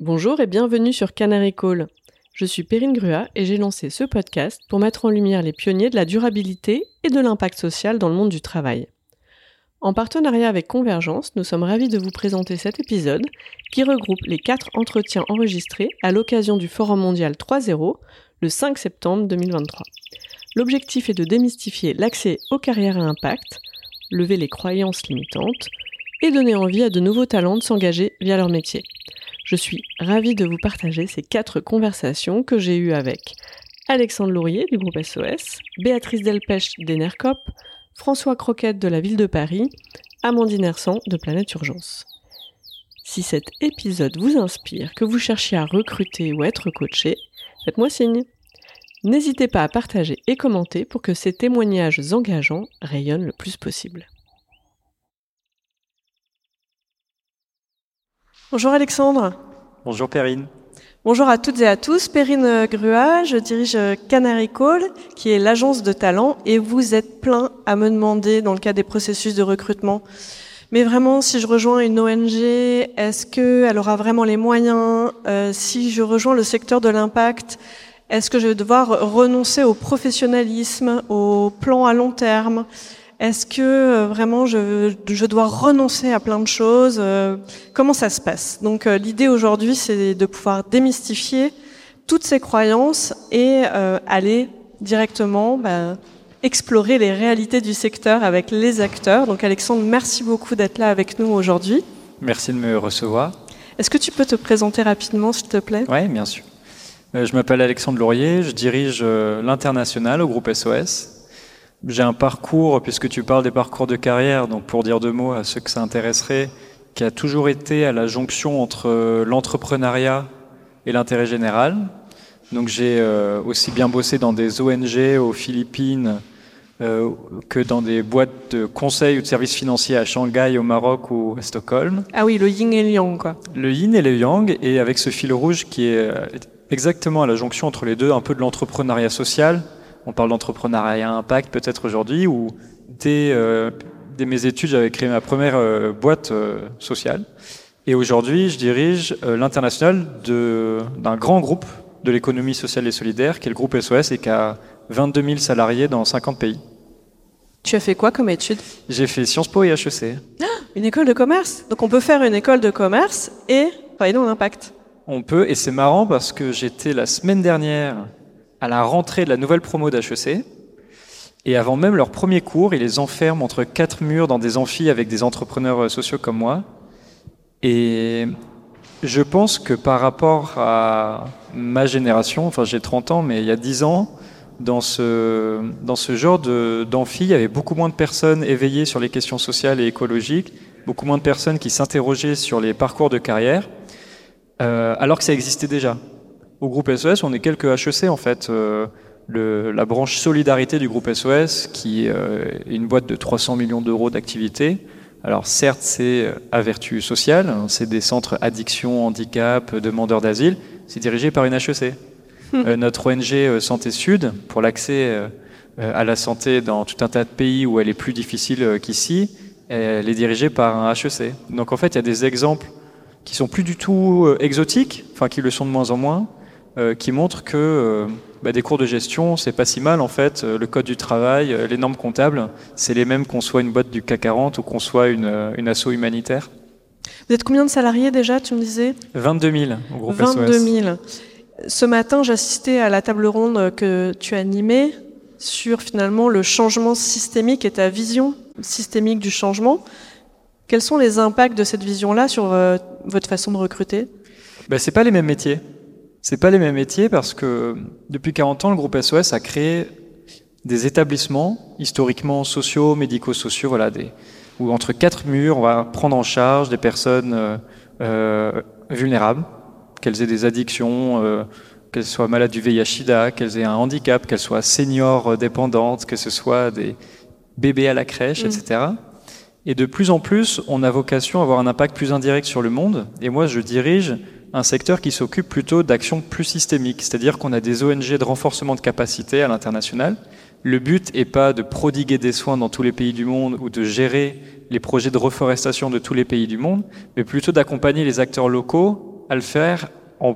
Bonjour et bienvenue sur Canary Call. Je suis Perrine Grua et j'ai lancé ce podcast pour mettre en lumière les pionniers de la durabilité et de l'impact social dans le monde du travail. En partenariat avec Convergence, nous sommes ravis de vous présenter cet épisode qui regroupe les quatre entretiens enregistrés à l'occasion du Forum mondial 3.0 le 5 septembre 2023. L'objectif est de démystifier l'accès aux carrières à impact, lever les croyances limitantes et donner envie à de nouveaux talents de s'engager via leur métier. Je suis ravie de vous partager ces quatre conversations que j'ai eues avec Alexandre Laurier du groupe SOS, Béatrice Delpech d'Enercop, François Croquette de la ville de Paris, Amandine Hersan de Planète Urgence. Si cet épisode vous inspire, que vous cherchiez à recruter ou être coaché, faites-moi signe. N'hésitez pas à partager et commenter pour que ces témoignages engageants rayonnent le plus possible. Bonjour Alexandre. Bonjour Perrine. Bonjour à toutes et à tous. Perrine Grua, je dirige Canary Call, qui est l'agence de talent, et vous êtes plein à me demander dans le cas des processus de recrutement. Mais vraiment, si je rejoins une ONG, est-ce qu'elle aura vraiment les moyens euh, Si je rejoins le secteur de l'impact, est-ce que je vais devoir renoncer au professionnalisme, au plan à long terme est-ce que euh, vraiment je, dois renoncer à plein de choses euh, Comment ça se passe? Donc euh, l'idée aujourd'hui, c'est de pouvoir démystifier toutes ces croyances et aller directement bah, explorer les réalités du secteur avec les acteurs. Donc Alexandre, merci beaucoup d'être là avec nous aujourd'hui. Merci de me recevoir. Est-ce que tu peux te présenter rapidement, s'il te plaît? Oui, bien sûr. Je m'appelle Alexandre Laurier, je dirige l'international au groupe SOS. J'ai un parcours, puisque tu parles des parcours de carrière, donc pour dire deux mots à ceux que ça intéresserait, qui a toujours été à la jonction entre euh, l'entrepreneuriat et l'intérêt général. Donc j'ai euh, aussi bien bossé dans des ONG aux Philippines euh, que dans des boîtes de conseil ou de services financiers à Shanghai, au Maroc ou à Stockholm. Ah oui, le yin et le yang, quoi. Le yin et le yang, et avec ce fil rouge qui est exactement à la jonction entre les deux, un peu de l'entrepreneuriat social, on parle d'entrepreneuriat impact peut-être aujourd'hui, ou dès, euh, mes études, j'avais créé ma première euh, boîte euh, sociale. Et aujourd'hui, je dirige l'international d'un grand groupe de l'économie sociale et solidaire, qui est le groupe SOS, et qui a 22 000 salariés dans 50 pays. Tu as fait quoi comme études J'ai fait Sciences Po et HEC. Ah, une école de commerce? Donc on peut faire une école de commerce et travailler dans l'impact. On peut, et c'est marrant parce que j'étais la semaine dernière à la rentrée de la nouvelle promo d'HEC. Et avant même leur premier cours, ils les enferment entre quatre murs dans des amphis avec des entrepreneurs euh, sociaux comme moi. Et je pense que par rapport à ma génération, enfin j'ai 30 ans, mais il y a 10 ans, dans ce, dans ce genre d'amphi, il y avait beaucoup moins de personnes éveillées sur les questions sociales et écologiques, beaucoup moins de personnes qui s'interrogeaient sur les parcours de carrière, euh, alors que ça existait déjà. Au groupe SOS, on est quelques HEC en fait. Euh, le, la branche solidarité du groupe SOS, qui euh, est une boîte de 300 millions d'euros d'activité. Alors certes, c'est à vertu sociale, hein, c'est des centres addiction, handicap, demandeurs d'asile. C'est dirigé par une HEC. Hmm. Euh, notre ONG Santé Sud, pour l'accès à la santé dans tout un tas de pays où elle est plus difficile qu'ici, elle est dirigée par un HEC. Donc en fait, il y a des exemples qui sont plus du tout exotiques, enfin qui le sont de moins en moins, euh, qui montre que euh, bah, des cours de gestion, c'est pas si mal en fait. Euh, le code du travail, les normes comptables, c'est les mêmes qu'on soit une boîte du CAC 40 ou qu'on soit une, une asso humanitaire. Vous êtes combien de salariés déjà, tu me disais? 22 000 au groupe 22 000. Ce matin, j'assistais à la table ronde que tu as animée sur finalement le changement systémique et ta vision systémique du changement. Quels sont les impacts de cette vision-là sur votre façon de recruter? Ben, C'est pas les mêmes métiers. C'est pas les mêmes métiers parce que depuis 40 ans, le groupe SOS a créé des établissements historiquement sociaux, médico-sociaux, voilà, des, où entre quatre murs, on va prendre en charge des personnes euh, euh vulnérables, qu'elles aient des addictions, euh, qu'elles soient malades du VIH/SIDA, qu'elles aient un handicap, qu'elles soient seniors dépendantes, que ce soit des bébés à la crèche, mmh. etc. Et de plus en plus, on a vocation à avoir un impact plus indirect sur le monde. Et moi, je dirige un secteur qui s'occupe plutôt d'actions plus systémiques, c'est-à-dire qu'on a des ONG de renforcement de capacité à l'international. Le but n'est pas de prodiguer des soins dans tous les pays du monde ou de gérer les projets de reforestation de tous les pays du monde, mais plutôt d'accompagner les acteurs locaux à le faire en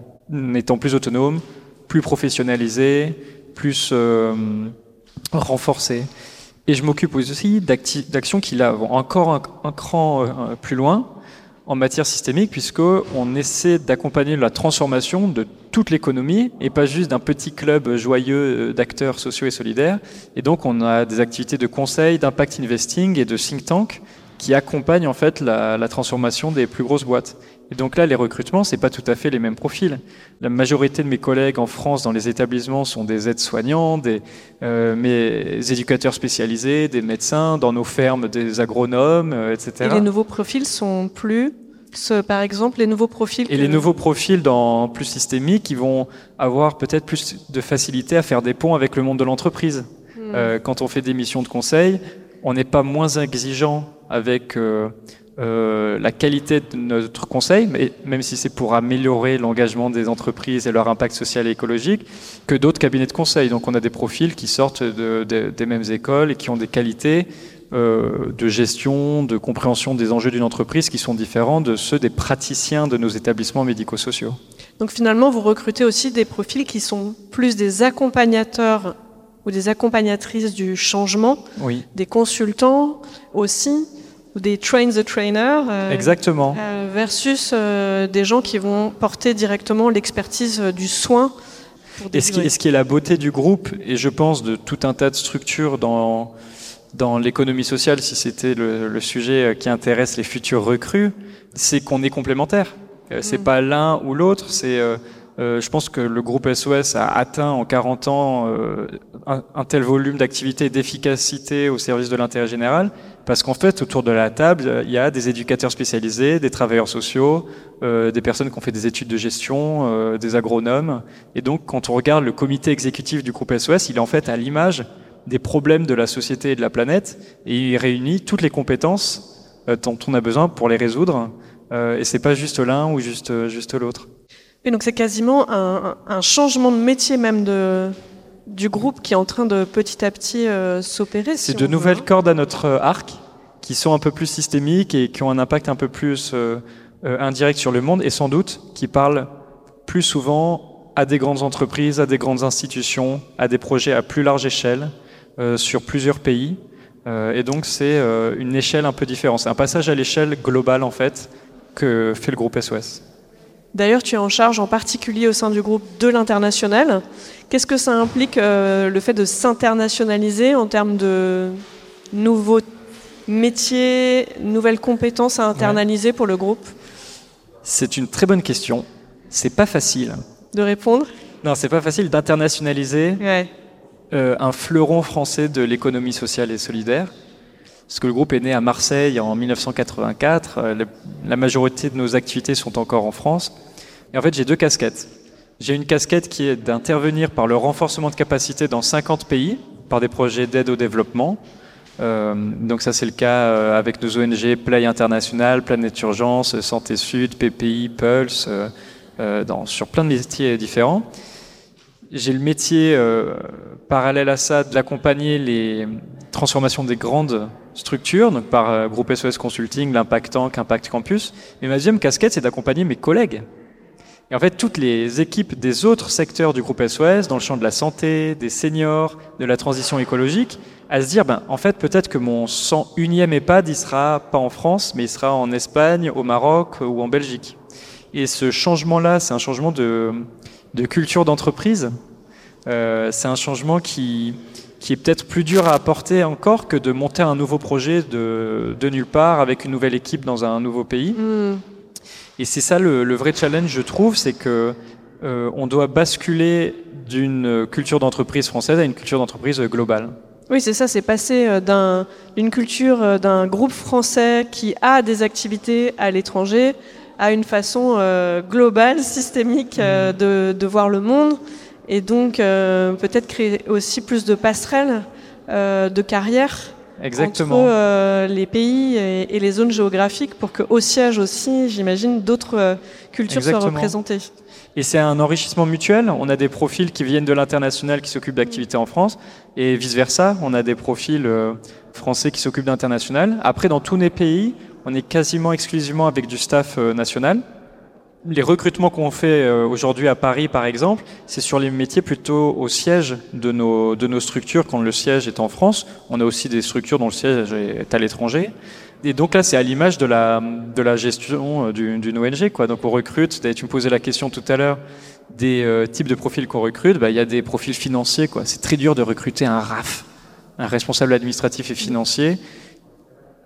étant plus autonome, plus professionnalisé, plus euh, renforcé. Et je m'occupe aussi d'actions qui là vont encore un, cran euh, plus loin en matière systémique, puisqu'on essaie d'accompagner la transformation de toute l'économie et pas juste d'un petit club joyeux d'acteurs sociaux et solidaires. Et donc, on a des activités de conseil, d'impact investing et de think tank qui accompagnent en fait la, la transformation des plus grosses boîtes. Et donc là, les recrutements, c'est pas tout à fait les mêmes profils. La majorité de mes collègues en France dans les établissements sont des aides-soignants, des euh, mes éducateurs spécialisés, des médecins, dans nos fermes des agronomes, euh, etc. Et les nouveaux profils sont plus, ce, par exemple, les nouveaux profils. Et les nouveaux profils dans plus systémiques, qui vont avoir peut-être plus de facilité à faire des ponts avec le monde de l'entreprise. Hmm. Euh, quand on fait des missions de conseil, on n'est pas moins exigeant avec euh, euh, la qualité de notre conseil, mais même si c'est pour améliorer l'engagement des entreprises et leur impact social et écologique, que d'autres cabinets de conseil. Donc on a des profils qui sortent de, des mêmes écoles et qui ont des qualités euh, de gestion, de compréhension des enjeux d'une entreprise qui sont différents de ceux des praticiens de nos établissements médico-sociaux. Donc finalement, vous recrutez aussi des profils qui sont plus des accompagnateurs ou des accompagnatrices du changement, oui. des consultants aussi ou des train the trainer. Euh, Exactement. Euh, versus euh, des gens qui vont porter directement l'expertise du soin. et, ce qui, ce qui, est la beauté du groupe, et je pense de tout un tas de structures dans, dans l'économie sociale, si c'était le, le, sujet qui intéresse les futurs recrues, c'est qu'on est complémentaires. C'est mm. pas l'un ou l'autre, c'est je pense que le groupe SOS a atteint en 40 ans euh, un, tel volume d'activité et d'efficacité au service de l'intérêt général, parce qu'en fait, autour de la table, il y a des éducateurs spécialisés, des travailleurs sociaux, euh, des personnes qui ont fait des études de gestion, des agronomes. Et donc, quand on regarde le comité exécutif du groupe SOS, il est en fait à l'image des problèmes de la société et de la planète, et il réunit toutes les compétences dont on a besoin pour les résoudre. et c'est pas juste l'un ou juste, juste l'autre. Et donc c'est quasiment un, un, changement de métier même de, du groupe qui est en train de petit à petit euh, s'opérer. C'est de nouvelles hein. cordes à notre euh, arc qui sont un peu plus systémiques et qui ont un impact un peu plus euh, indirect sur le monde et sans doute qui parlent plus souvent à des grandes entreprises, à des grandes institutions, à des projets à plus large échelle sur plusieurs pays. et donc c'est une échelle un peu différente. C'est un passage à l'échelle globale en fait que fait le groupe SOS. D'ailleurs, tu es en charge en particulier au sein du groupe de l'international. Qu'est-ce que ça implique euh, le fait de s'internationaliser en termes de nouveaux métiers, nouvelles compétences à internaliser pour le groupe? C'est une très bonne question. C'est pas facile. De répondre? Non, c'est pas facile d'internationaliser euh, un fleuron français de l'économie sociale et solidaire. Parce que le groupe est né à Marseille en 1984. Euh, la majorité de nos activités sont encore en France. Et en fait, j'ai deux casquettes. J'ai une casquette qui est d'intervenir par le renforcement de capacité dans 50 pays, par des projets d'aide au développement. Euh, donc ça, c'est le cas euh, avec nos ONG Play International, Planète Urgence, Santé Sud, PPI, Pulse, sur plein de métiers différents. J'ai le métier parallèle à ça d'accompagner les transformations des grandes structure, donc par euh, groupe SOS Consulting, l'Impact Tank, Impact Campus. Mais ma deuxième casquette, c'est d'accompagner mes collègues. Et en fait, toutes les équipes des autres secteurs du groupe SOS, dans le champ de la santé, des seniors, de la transition écologique, à se dire, ben, en fait, peut-être que mon 101e EHPAD, il sera pas en France, mais il sera en Espagne, au Maroc ou en Belgique. Et ce changement-là, c'est un changement de, de culture d'entreprise. Euh, c'est un changement qui, qui est peut-être plus dur à apporter encore que de monter un nouveau projet de, de nulle part avec une nouvelle équipe dans un nouveau pays. Hmm. Et c'est ça le, vrai challenge, je trouve, c'est que euh, on doit basculer d'une culture d'entreprise française à une culture d'entreprise globale. Oui, c'est ça, c'est passer euh, d'une culture d'un groupe français qui a des activités à l'étranger à une façon globale, systémique hmm. de, de, voir le monde et donc euh, peut-être créer aussi plus de passerelles euh, de carrière Exactement. entre euh, les pays et, les zones géographiques pour qu'au siège aussi, j'imagine, d'autres cultures soient représentées. Et c'est un enrichissement mutuel. On a des profils qui viennent de l'international qui s'occupent d'activités en France et vice-versa. On a des profils français qui s'occupent d'international. Après, dans tous les pays, on est quasiment exclusivement avec du staff national. les recrutements qu'on fait euh, aujourd'hui à Paris, par exemple, c'est sur les métiers plutôt au siège de nos, de nos structures quand le siège est en France. On a aussi des structures dont le siège est à l'étranger. Et donc là, c'est à l'image de la, de la gestion euh, d'une ONG. Donc on recrute, tu me posais la question tout à l'heure, des euh, types de profils qu'on recrute. Bah, il y a des profils financiers. C'est très dur de recruter un RAF, un responsable administratif et financier.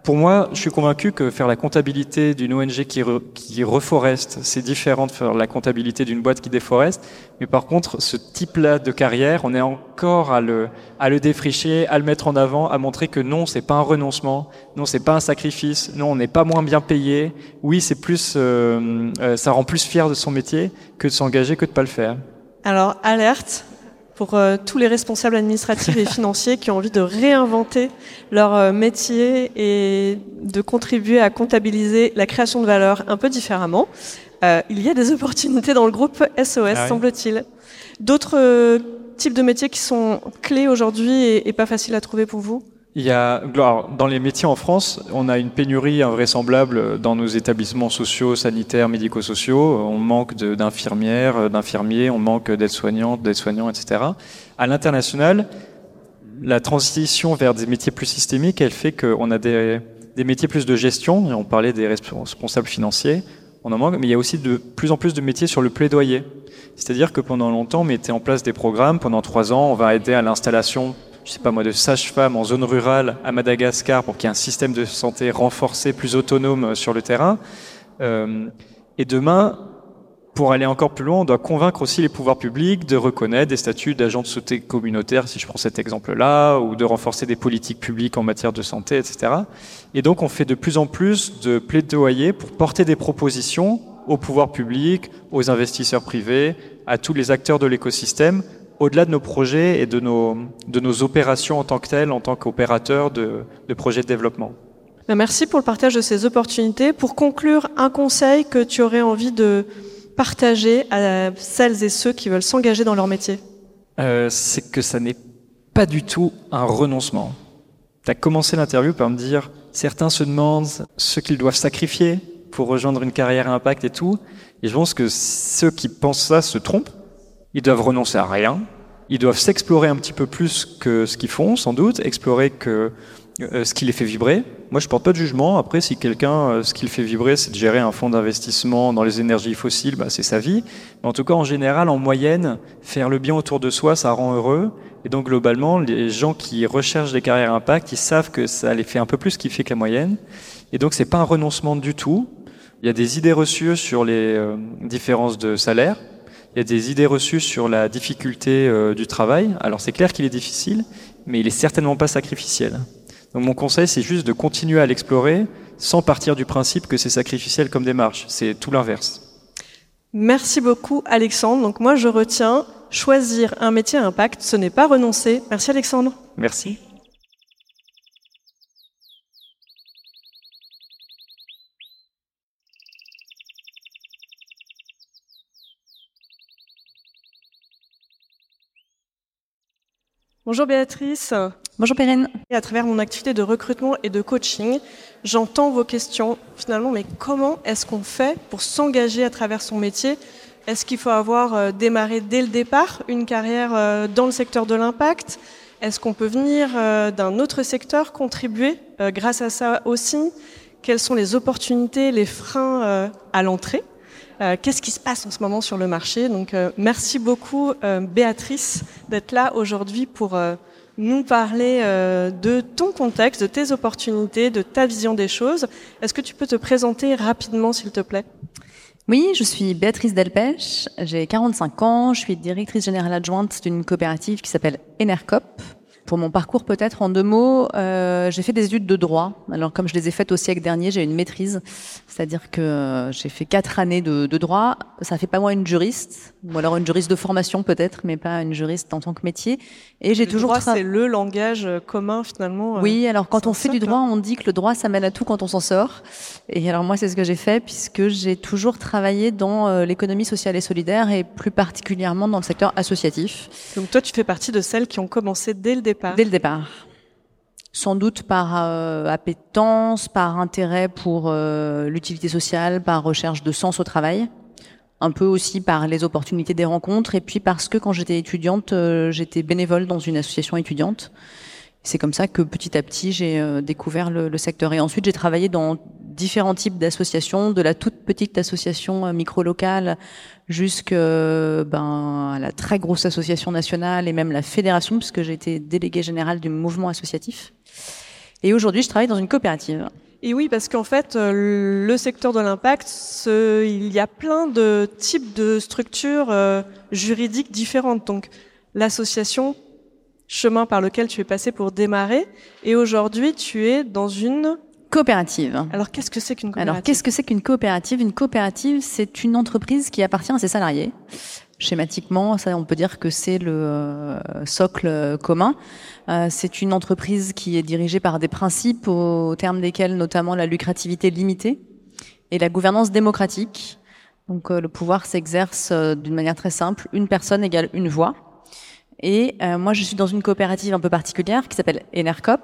Pour moi, je suis convaincu que faire la comptabilité d'une ONG qui, qui reforeste, c'est différent de faire la comptabilité d'une boîte qui déforeste. Mais par contre, ce type-là de carrière, on est encore à le, à le défricher, à le mettre en avant, à montrer que non, c'est pas un renoncement, non, c'est pas un sacrifice, non, on n'est pas moins bien payé. Oui, c'est plus, euh, euh, ça rend plus fier de son métier que de s'engager que de pas le faire. Alors, alerte, pour euh, tous les responsables administratifs et financiers qui ont envie de réinventer leur euh, métier et de contribuer à comptabiliser la création de valeur un peu différemment. Euh, il y a des opportunités dans le groupe SOS, ah semble-t-il. D'autres types de métiers qui sont clés aujourd'hui et, et pas faciles à trouver pour vous? Il y a, dans les métiers en France, on a une pénurie invraisemblable dans nos établissements sociaux, sanitaires, médico-sociaux. On manque d'infirmières, d'infirmiers, on manque d'aides-soignantes, d'aides-soignants, etc. À l'international, la transition vers des métiers plus systémiques, elle fait qu'on a des, des métiers plus de gestion. On parlait des responsables financiers, on en manque, mais il y a aussi de plus en plus de métiers sur le plaidoyer. C'est-à-dire que pendant longtemps, on mettait en place des programmes. Pendant trois ans, on va aider à l'installation je sais pas moi, de sage-femme en zone rurale à Madagascar pour qu'il y ait un système de santé renforcé, plus autonome euh, sur le terrain. Euh, et demain, pour aller encore plus loin, on doit convaincre aussi les pouvoirs publics de reconnaître des statuts d'agents de santé communautaire, si je prends cet exemple-là, ou de renforcer des politiques publiques en matière de santé, etc. Et donc, on fait de plus en plus de plaidoyer pour porter des propositions aux pouvoirs publics, aux investisseurs privés, à tous les acteurs de l'écosystème au-delà de nos projets et de nos, de nos opérations en tant que telles, en tant qu'opérateurs de, de projets de développement. Ben, merci pour le partage de ces opportunités. Pour conclure, un conseil que tu aurais envie de partager à celles et ceux qui veulent s'engager dans leur métier? Euh, C'est que ça n'est pas du tout un renoncement. Tu as commencé l'interview par me dire, certains se demandent ce qu'ils doivent sacrifier pour rejoindre une carrière à impact et tout. Et je pense que ceux qui pensent ça se trompent ils doivent renoncer à rien. Ils doivent s'explorer un petit peu plus que ce qu'ils font, sans doute, explorer que euh, ce qui les fait vibrer. Moi, je porte pas de jugement. Après, si quelqu'un, euh, ce qui le fait vibrer, c'est de gérer un fonds d'investissement dans les énergies fossiles, bah, c'est sa vie. Mais en tout cas, en général, en moyenne, faire le bien autour de soi, ça rend heureux. Et donc, globalement, les gens qui recherchent des carrières impact, ils savent que ça les fait un peu plus kiffer que la moyenne. Et donc, c'est pas un renoncement du tout. Il y a des idées reçues sur les euh, différences de salaire il y a des idées reçues sur la difficulté euh, du travail. Alors c'est clair qu'il est difficile, mais il est certainement pas sacrificiel. Donc mon conseil, c'est juste de continuer à l'explorer sans partir du principe que c'est sacrificiel comme démarche. C'est tout l'inverse. Merci beaucoup Alexandre. Donc moi je retiens, choisir un métier à impact, ce n'est pas renoncer. Merci Alexandre. Merci. Bonjour Béatrice. Bonjour Perrine. à travers mon activité de recrutement et de coaching, j'entends vos questions. Finalement, mais comment est-ce qu'on fait pour s'engager à travers son métier? Est-ce qu'il faut avoir euh, démarré dès le départ une carrière euh, dans le secteur de l'impact? Est-ce qu'on peut venir euh, d'un autre secteur contribuer grâce à ça aussi? Quelles sont les opportunités, les freins à l'entrée? Euh, qu'est-ce qui se passe en ce moment sur le marché. Donc, euh, merci beaucoup, euh, Béatrice, d'être là aujourd'hui pour nous parler de ton contexte, de tes opportunités, de ta vision des choses. Est-ce que tu peux te présenter rapidement, s'il te plaît? Oui, je suis Béatrice Delpech, j'ai 45 ans, je suis directrice générale adjointe d'une coopérative qui s'appelle Enercop, pour mon parcours, peut-être en deux mots, euh, j'ai fait des études de droit. Alors, comme je les ai faites au siècle dernier, j'ai une maîtrise, c'est-à-dire que euh, j'ai fait quatre années de, de, droit. Ça fait pas moi une juriste, ou alors une juriste de formation peut-être, mais pas une juriste en tant que métier. Et j'ai toujours. c'est le langage euh, commun finalement. Oui, alors quand on fait du droit, on dit que le droit ça mène à tout quand on s'en sort. Et alors moi, c'est ce que j'ai fait puisque j'ai toujours travaillé dans l'économie sociale et solidaire et plus particulièrement dans le secteur associatif. Donc toi, tu fais partie de celles qui ont commencé dès le Dès le départ. Sans doute par euh, appétence, par intérêt pour euh, l'utilité sociale, par recherche de sens au travail. un peu aussi par les opportunités des rencontres et puis parce que quand j'étais étudiante, euh, j'étais bénévole dans une association étudiante. C'est comme ça que petit à petit j'ai découvert le, secteur. Et ensuite j'ai travaillé dans différents types d'associations, de la toute petite association micro-locale jusqu'à ben, la très grosse association nationale et même la fédération, puisque j'ai été déléguée générale du mouvement associatif. Et aujourd'hui, je travaille dans une coopérative. Et oui, parce qu'en fait, euh, le secteur de l'impact, il y a plein de types de structures euh, juridiques différentes. Donc, l'association, chemin par lequel tu es passé pour démarrer, et aujourd'hui, tu es dans une coopérative. Alors, qu'est-ce que c'est qu'une coopérative Alors, qu'est-ce que c'est qu'une coopérative? Une coopérative, c'est une entreprise qui appartient à ses salariés. Schématiquement, ça, on peut dire que c'est le euh, socle commun. Euh, c'est une entreprise qui est dirigée par des principes au terme desquels notamment la lucrativité limitée et la gouvernance démocratique. Donc euh, le pouvoir s'exerce euh, d'une manière très simple, une personne égale une voix. Et moi, je suis dans une coopérative un peu particulière qui s'appelle Enercop,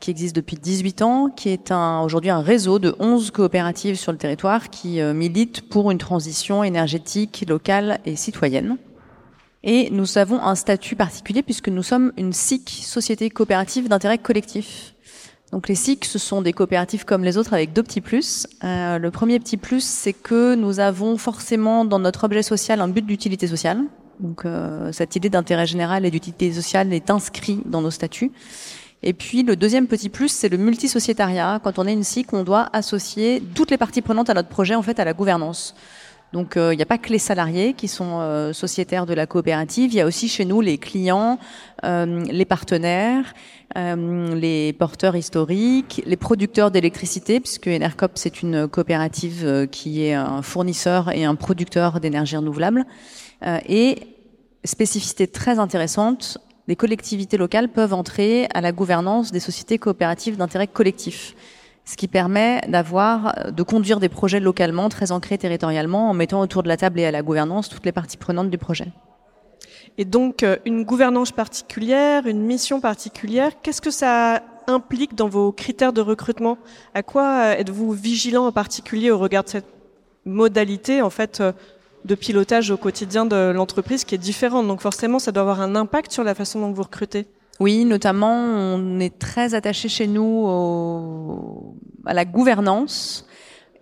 qui existe depuis 18 ans, qui est aujourd'hui un réseau de 11 coopératives sur le territoire qui militent pour une transition énergétique locale et citoyenne. Et nous avons un statut particulier puisque nous sommes une SIC, Société coopérative d'intérêt collectif. Donc les SIC, ce sont des coopératives comme les autres avec deux petits plus. Euh, le premier petit plus, c'est que nous avons forcément dans notre objet social un but d'utilité sociale. Donc euh, cette idée d'intérêt général et d'utilité sociale est inscrite dans nos statuts. Et puis le deuxième petit plus, c'est le multisociétariat. Quand on est une SIC, on doit associer toutes les parties prenantes à notre projet, en fait, à la gouvernance. Donc euh, il n'y a pas que les salariés qui sont euh, sociétaires de la coopérative, il y a aussi chez nous les clients, euh, les partenaires, les porteurs historiques, les producteurs d'électricité, puisque Enercop c'est une coopérative qui est un fournisseur et un producteur d'énergie renouvelable. Et spécificité très intéressante, les collectivités locales peuvent entrer à la gouvernance des sociétés coopératives d'intérêt collectif ce qui permet d'avoir, de conduire des projets localement, très ancrés territorialement, en mettant autour de la table et à la gouvernance toutes les parties prenantes du projet. Et donc, euh, une gouvernance particulière, une mission particulière, qu'est-ce que ça implique dans vos critères de recrutement? À quoi euh, êtes-vous vigilant en particulier au regard de cette modalité, en fait, euh, de pilotage au quotidien de l'entreprise qui est différente Donc, forcément, ça doit avoir un impact sur la façon dont vous recrutez. Oui, notamment, on est très attaché chez nous à la gouvernance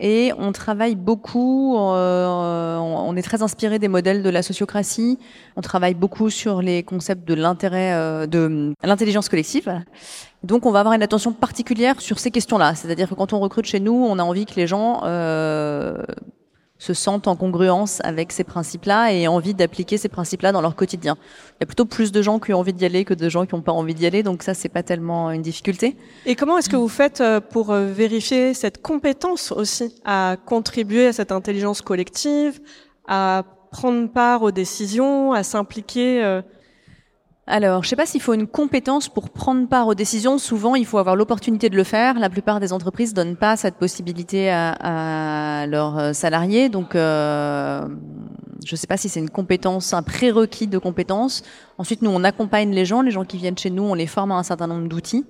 et on travaille beaucoup. Euh, on est très inspiré des modèles de la sociocratie. On travaille beaucoup sur les concepts de l'intérêt, euh, de l'intelligence collective. Donc, on va avoir une attention particulière sur ces questions-là. C'est-à-dire que quand on recrute chez nous, on a envie que les gens euh, se sentent en congruence avec ces principes-là et envie d'appliquer ces principes-là dans leur quotidien. Il y a plutôt plus de gens qui ont envie d'y aller que de gens qui n'ont pas envie d'y aller, donc ça c'est pas tellement une difficulté. Et comment est-ce que vous faites euh, pour euh, vérifier cette compétence aussi à contribuer à cette intelligence collective, à prendre part aux décisions, à s'impliquer euh, alors, je ne sais pas s'il faut une compétence pour prendre part aux décisions. Souvent, il faut avoir l'opportunité de le faire. La plupart des entreprises donnent pas cette possibilité à, leurs euh, salariés. Donc, euh, je ne sais pas si c'est une compétence, un prérequis de compétence. Ensuite, nous, on accompagne les gens. Les gens qui viennent chez nous, on les forme à un certain nombre d'outils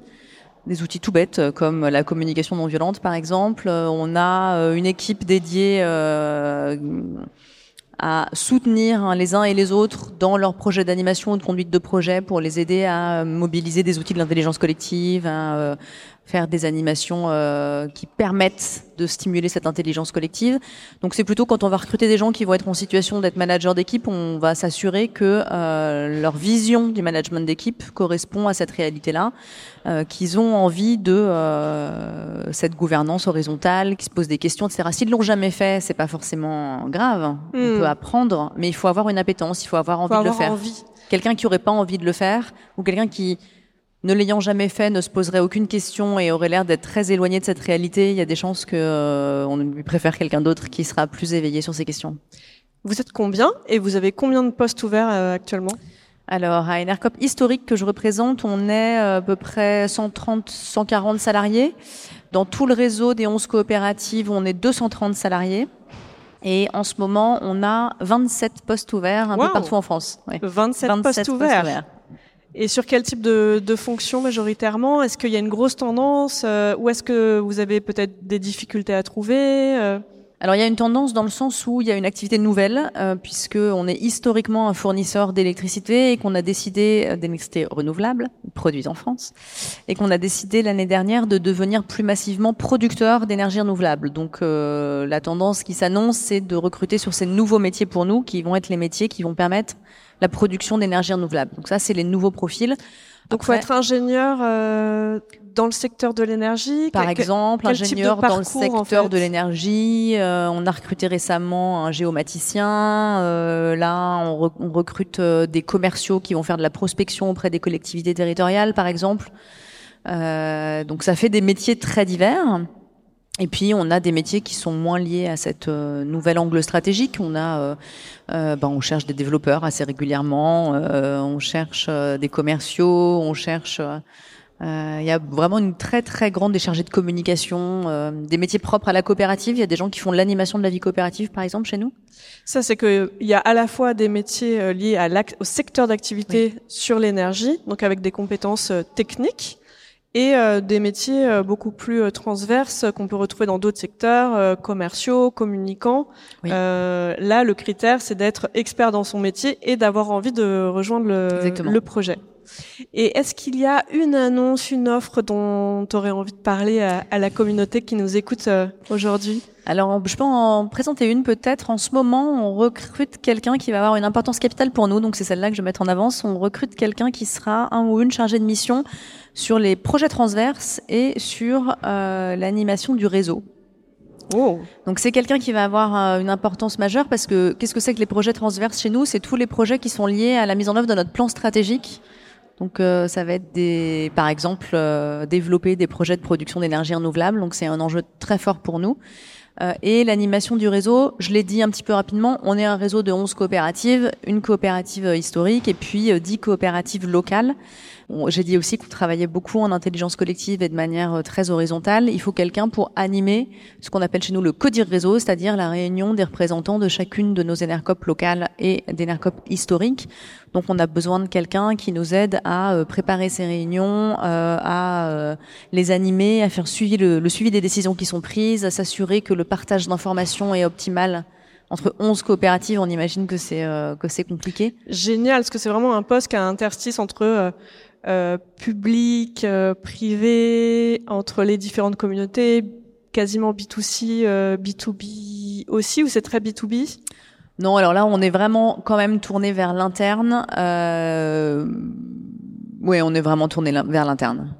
des outils tout bêtes euh, comme la communication non violente par exemple. On a une équipe dédiée à soutenir hein, les uns et les autres dans leurs projets d'animation ou de conduite de projet pour les aider à mobiliser des outils de l'intelligence collective, à euh, faire des animations euh, qui permettent de stimuler cette intelligence collective. Donc c'est plutôt quand on va recruter des gens qui vont être en situation d'être manager d'équipe, on va s'assurer que euh, leur vision du management d'équipe correspond à cette réalité-là, euh, qu'ils ont envie de euh, cette gouvernance horizontale, qui se posent des questions, etc. S'ils l'ont jamais fait, c'est pas forcément grave. On hmm. peut apprendre, mais il faut avoir une appétence, il faut avoir envie de le faire. Quelqu'un qui aurait pas envie de le faire, ou quelqu'un qui ne l'ayant jamais fait, ne se poserait aucune question et aurait l'air d'être très éloigné de cette réalité, il y a des chances qu'on euh, lui préfère quelqu'un d'autre qui sera plus éveillé sur ces questions. Vous êtes combien et vous avez combien de postes ouverts euh, actuellement? Alors, à Enercop historique que je représente, on est euh, à peu près 130, 140 salariés. Dans tout le réseau des 11 coopératives, on est 230 salariés. Et en ce moment, on a 27 postes ouverts un peu partout en France. 27, postes, ouverts. Et sur quel type de, de fonction majoritairement? Est-ce qu'il y a une grosse tendance euh, ou est-ce que vous avez peut-être des difficultés à trouver euh? alors il y a une tendance dans le sens où il y a une activité nouvelle, euh, puisque on est historiquement un fournisseur d'électricité et qu'on a décidé euh, d'électricité renouvelable, produite en France, et qu'on a décidé l'année dernière de devenir plus massivement producteur d'énergie renouvelable. Donc euh, la tendance qui s'annonce, c'est de recruter sur ces nouveaux métiers pour nous, qui vont être les métiers qui vont permettre la production d'énergie renouvelable. Donc ça, c'est les nouveaux profils. Donc, il faut être ingénieur euh, dans le secteur de l'énergie. Par exemple, ingénieur dans le secteur de l'énergie. Euh, on a recruté récemment un géomaticien. Euh, là, on, on recrute euh, des commerciaux qui vont faire de la prospection auprès des collectivités territoriales, par exemple. Euh, donc, ça fait des métiers très divers. Et puis on a des métiers qui sont moins liés à cette euh, nouvelle angle stratégique. On a, euh, euh ben, on cherche des développeurs assez régulièrement, euh, on cherche des commerciaux, on cherche. Il y a vraiment une très très grande déchargée de communication, des métiers propres à la coopérative. Il y a des gens qui font l'animation de la vie coopérative, par exemple, chez nous. Ça, c'est que il y a à la fois des métiers liés à au secteur d'activité sur l'énergie, donc avec des compétences techniques et euh, des métiers euh, beaucoup plus euh, transverses qu'on peut retrouver dans d'autres secteurs commerciaux, communicants. là, le critère, c'est d'être expert dans son métier et d'avoir envie de rejoindre le, le projet. Et est-ce qu'il y a une annonce, une offre dont tu aurais envie de parler à, à la communauté qui nous écoute aujourd'hui? Alors, je peux en présenter une peut-être. En ce moment, on recrute quelqu'un qui va avoir une importance capitale pour nous. Donc, c'est celle-là que je vais mettre en avance. On recrute quelqu'un qui sera un ou une chargée de mission sur les projets transverses et sur euh, l'animation du réseau. Oh. Donc c'est quelqu'un qui va avoir euh, une importance majeure parce que qu'est-ce que c'est que les projets transverses chez nous? C'est tous les projets qui sont liés à la mise en œuvre de notre plan stratégique. Donc euh, ça va être des, par exemple, euh, développer des projets de production d'énergie renouvelable. Donc c'est un enjeu très fort pour nous. Euh, et l'animation du réseau, je l'ai dit un petit peu rapidement, on est un réseau de 11 coopératives, une coopérative historique et puis 10 euh, coopératives locales. J'ai dit aussi qu'on travaillait beaucoup en intelligence collective et de manière très horizontale. Il faut quelqu'un pour animer ce qu'on appelle chez nous le codir réseau, c'est-à-dire la réunion des représentants de chacune de nos énercopes locales et d'énercopes historiques. Donc on a besoin de quelqu'un qui nous aide à préparer ces réunions, à les animer, à faire suivi le, suivi des décisions qui sont prises, à s'assurer que le partage d'informations est optimal entre 11 coopératives, on imagine que c'est euh, compliqué. Génial, parce que c'est vraiment un poste qui a un interstice entre euh, euh public, euh, privé, entre les différentes communautés, quasiment B2C, B2B aussi, ou c'est très B2B Non, alors là, on est vraiment quand même tourné vers l'interne. Oui, on est vraiment tourné vers l'interne.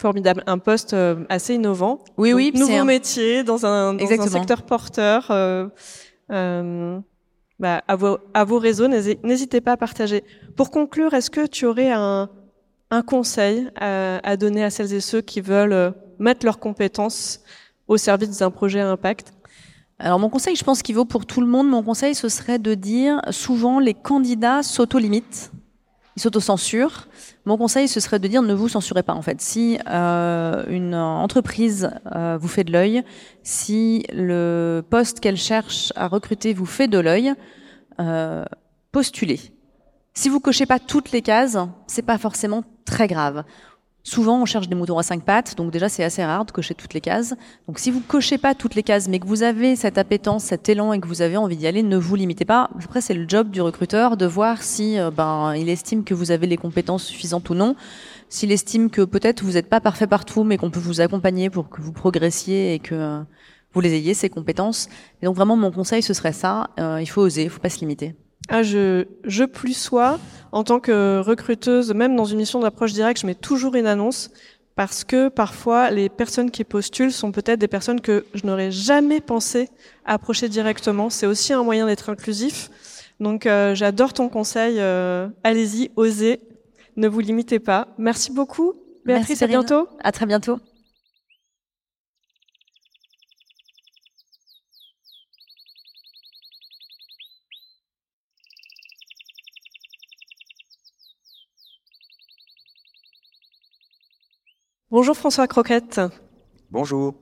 Formidable, un poste euh, assez innovant. Oui, oui. Nouveau un... métier dans un, dans un secteur porteur. Euh, euh, bah, à, vos, à vos réseaux, n'hésitez pas à partager. Pour conclure, est-ce que tu aurais un, un conseil à, à, donner à celles et ceux qui veulent euh, mettre leurs compétences au service d'un projet à impact alors mon conseil, je pense qu'il vaut pour tout le monde. Mon conseil, ce serait de dire souvent les candidats s'auto-limitent ils s'autocensurent. Mon conseil, ce serait de dire ne vous censurez pas en fait. Si euh, une entreprise euh, vous fait de l'œil, si le poste qu'elle cherche à recruter vous fait de l'œil, euh, postulez. Si vous cochez pas toutes les cases, c'est pas forcément très grave. Souvent, on cherche des moutons à cinq pattes, donc déjà c'est assez rare de cocher toutes les cases. Donc si vous cochez pas toutes les cases, mais que vous avez cette appétence, cet élan et que vous avez envie d'y aller, ne vous limitez pas. Après, c'est le job du recruteur de voir si euh, ben il estime que vous avez les compétences suffisantes ou non. S'il estime que peut-être vous n'êtes pas parfait partout, mais qu'on peut vous accompagner pour que vous progressiez et que vous les ayez ces compétences. Et donc vraiment, mon conseil ce serait ça. Euh, il faut oser, il faut pas se limiter. Ah, je, je plus sois, en tant que recruteuse, même dans une mission d'approche directe, je mets toujours une annonce parce que parfois les personnes qui postulent sont peut-être des personnes que je n'aurais jamais pensé approcher directement. C'est aussi un moyen d'être inclusif. Donc euh, j'adore ton conseil. Euh, allez-y, osez, ne vous limitez pas. Merci beaucoup, Béatrice. à bientôt. À très bientôt. Bonjour François Croquette. Bonjour.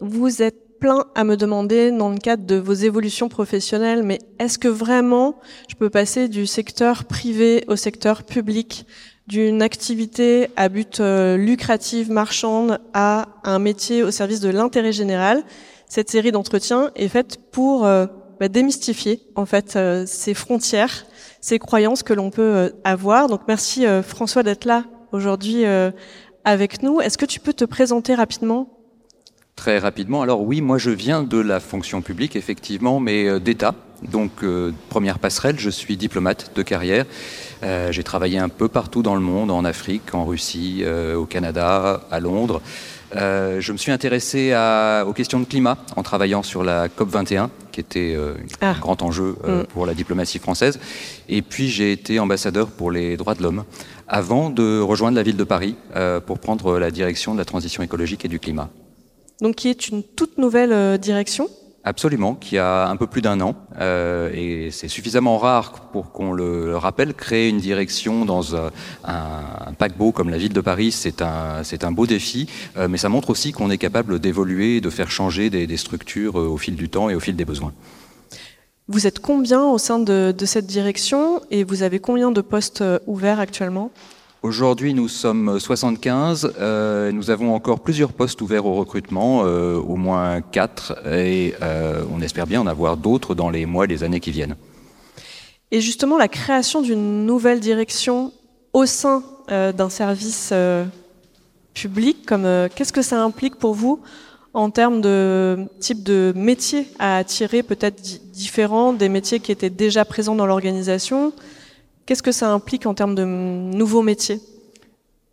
Vous êtes plein à me demander dans le cadre de vos évolutions professionnelles, mais est-ce que vraiment je peux passer du secteur privé au secteur public, d'une activité à but euh, lucratif, marchande, à un métier au service de l'intérêt général? Cette série d'entretiens est faite pour bah, démystifier en fait ces frontières, ces croyances que l'on peut avoir. Donc merci François d'être là aujourd'hui avec nous. Est-ce que tu peux te présenter rapidement? Très rapidement. Alors oui, moi je viens de la fonction publique, effectivement, mais euh, d'État. Donc euh, première passerelle, je suis diplomate de carrière. Euh, j'ai travaillé un peu partout dans le monde, en Afrique, en Russie, au Canada, à Londres. Je me suis intéressé à, aux questions de climat en travaillant sur la COP 21, qui était ah. un grand enjeu mm. pour la diplomatie française. Et puis j'ai été ambassadeur pour les droits de l'homme avant de rejoindre la ville de Paris pour prendre la direction de la transition écologique et du climat donc qui est une toute nouvelle euh, direction? Absolument, qui a un peu plus d'un an, euh, et c'est suffisamment rare pour qu'on le rappelle. Créer une direction dans un, un, paquebot comme la ville de Paris, c'est un, beau défi, euh, mais ça montre aussi qu'on est capable d'évoluer, de faire changer des, structures euh, au fil du temps et au fil des besoins. Vous êtes combien au sein de, cette direction et vous avez combien de postes euh, ouverts actuellement? Aujourd'hui, nous sommes 75. Euh, nous avons encore plusieurs postes ouverts au recrutement, euh, au moins quatre, et euh, on espère bien en avoir d'autres dans les mois et les années qui viennent. Et justement, la création d'une nouvelle direction au sein d'un service public, qu'est-ce que ça implique pour vous en termes de type de métier à attirer, peut-être différents des métiers qui étaient déjà présents dans l'organisation? Qu'est-ce que ça implique en termes de nouveaux métiers?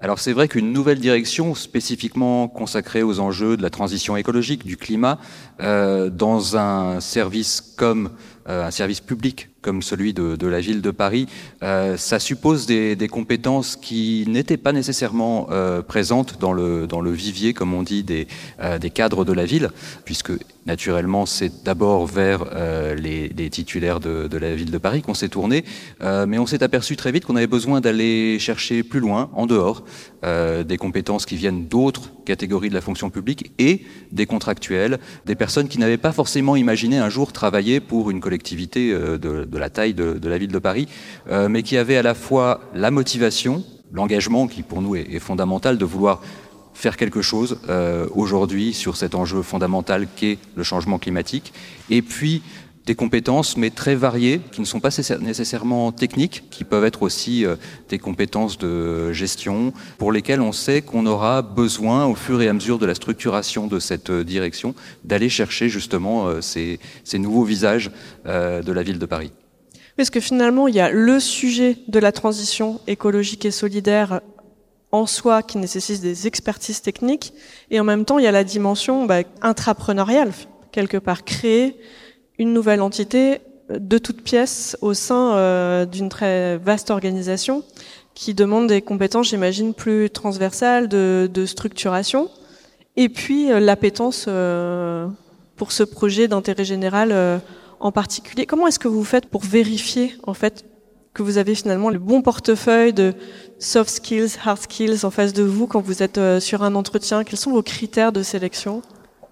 Alors c'est vrai qu'une nouvelle direction spécifiquement consacrée aux enjeux de la transition écologique, du climat, euh, dans un service comme euh, un service public comme celui de, la ville de Paris, euh, ça suppose des, compétences qui n'étaient pas nécessairement présentes dans le, dans le vivier, comme on dit, des, des cadres de la ville, puisque naturellement c'est d'abord vers les, titulaires de, de, la ville de Paris qu'on s'est tourné, mais on s'est aperçu très vite qu'on avait besoin d'aller chercher plus loin, en dehors, des compétences qui viennent d'autres catégories de la fonction publique et des contractuels, des personnes qui n'avaient pas forcément imaginé un jour travailler pour une collectivité de, de la taille de, la ville de Paris, euh, mais qui avait à la fois la motivation, l'engagement qui pour nous est, est, fondamental de vouloir faire quelque chose euh, aujourd'hui sur cet enjeu fondamental qu'est le changement climatique, et puis des compétences, mais très variées, qui ne sont pas nécessairement techniques, qui peuvent être aussi euh, des compétences de gestion, pour lesquelles on sait qu'on aura besoin, au fur et à mesure de la structuration de cette euh, direction, d'aller chercher justement euh, ces, nouveaux visages de la ville de Paris. Parce que finalement, il y a le sujet de la transition écologique et solidaire en soi qui nécessite des expertises techniques, et en même temps, il y a la dimension bah, intrapreneuriale, quelque part, créer une nouvelle entité de toute pièce au sein euh, d'une très vaste organisation qui demande des compétences, j'imagine, plus transversales de, structuration, et puis euh, l'appétence euh, pour ce projet d'intérêt général euh, en particulier. Comment est-ce que vous faites pour vérifier en fait que vous avez finalement le bon portefeuille de soft skills, hard skills en face de vous quand vous êtes euh, sur un entretien? Quels sont vos critères de sélection?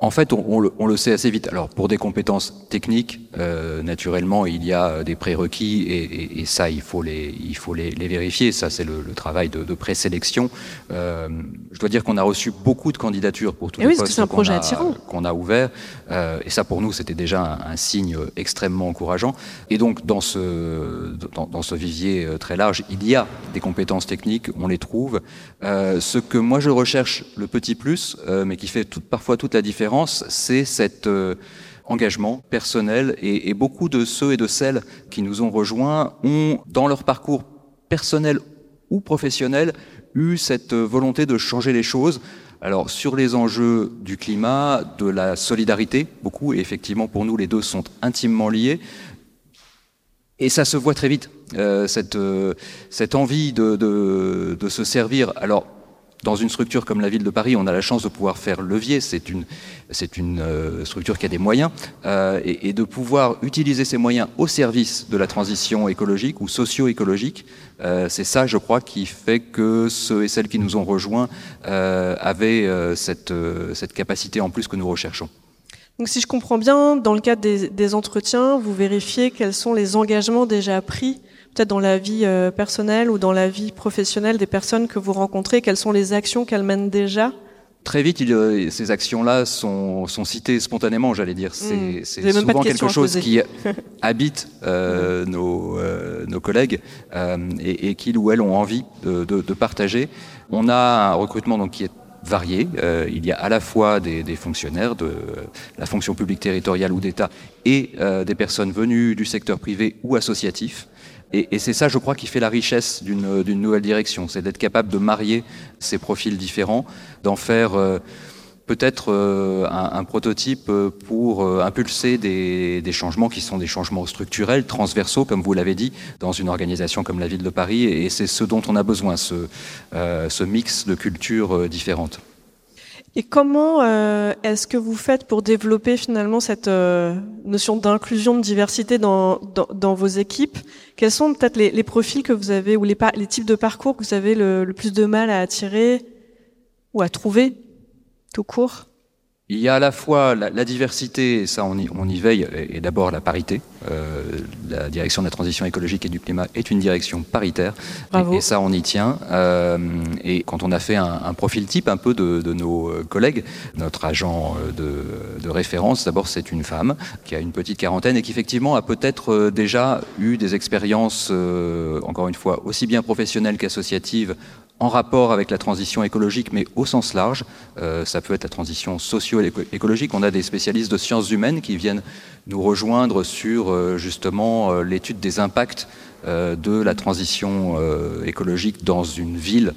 En fait, on, on, le, on, le, sait assez vite. Alors, pour des compétences techniques, euh, naturellement, il y a des prérequis et, et, et, ça, il faut les, il faut les, les vérifier. Ça, c'est le, le, travail de, de présélection. Euh, je dois dire qu'on a reçu beaucoup de candidatures pour tous et les oui, postes qu'on a, qu'on a ouverts. Euh, et ça, pour nous, c'était déjà un, un, signe extrêmement encourageant. Et donc, dans ce, dans, dans, ce vivier euh, très large, il y a des compétences techniques, on les trouve. Euh, ce que moi, je recherche, le petit plus, euh, mais qui fait tout, parfois toute la différence, c'est cet euh, engagement personnel et, beaucoup de ceux et de celles qui nous ont rejoints ont, dans leur parcours personnel ou professionnel, eu cette volonté de changer les choses. Alors sur les enjeux du climat, de la solidarité, beaucoup, et effectivement pour nous les deux sont intimement liés, et ça se voit très vite, euh, cette, euh, cette envie de, de se servir. Alors dans une structure comme la ville de Paris, on a la chance de pouvoir faire levier. C'est une, euh, structure qui a des moyens euh, et, de pouvoir utiliser ces moyens au service de la transition écologique ou socio-écologique. Euh, c'est ça, je crois, qui fait que ceux et celles qui nous ont rejoints avaient cette, capacité en plus que nous recherchons. Donc, si je comprends bien, dans le cadre des entretiens, vous vérifiez quels sont les engagements déjà pris peut-être dans la vie euh, personnelle ou dans la vie professionnelle des personnes que vous rencontrez Quelles sont les actions qu'elles mènent déjà? Très vite, il, ces actions-là sont, sont, citées spontanément, j'allais dire. C'est mmh. souvent quelque chose qui habite euh, nos, euh, nos, collègues euh, et, et qu'ils ou elles ont envie de, de, de, partager. On a un recrutement donc, qui est varié. Euh, il y a à la fois des, des, fonctionnaires de la fonction publique territoriale ou d'État et euh, des personnes venues du secteur privé ou associatif. Et, c'est ça, je crois, qui fait la richesse d'une nouvelle direction, c'est d'être capable de marier ces profils différents, d'en faire euh, peut-être euh, un, prototype pour euh, impulser des, changements qui sont des changements structurels, transversaux, comme vous l'avez dit, dans une organisation comme la ville de Paris. Et c'est ce dont on a besoin, euh, ce mix de cultures différentes. Et comment euh, est-ce que vous faites pour développer finalement cette euh, notion d'inclusion, de diversité dans, dans, vos équipes? Quels sont peut-être les, les, profils que vous avez ou les, les, types de parcours que vous avez le, le, plus de mal à attirer ou à trouver tout court? Il y a à la fois la, la diversité, et ça on y, on y veille, et, et d'abord la parité. Euh, la direction de la transition écologique et du climat est une direction paritaire, et, et, ça on y tient. Euh, et quand on a fait un, un, profil type un peu de, de nos collègues, notre agent de, de référence, d'abord c'est une femme qui a une petite quarantaine et qui effectivement a peut-être déjà eu des expériences, euh, encore une fois, aussi bien professionnelles qu'associatives en rapport avec la transition écologique, mais au sens large. Euh, ça peut être la transition socio-écologique. On a des spécialistes de sciences humaines qui viennent nous rejoindre sur euh, justement euh, l'étude des impacts de la transition écologique dans une ville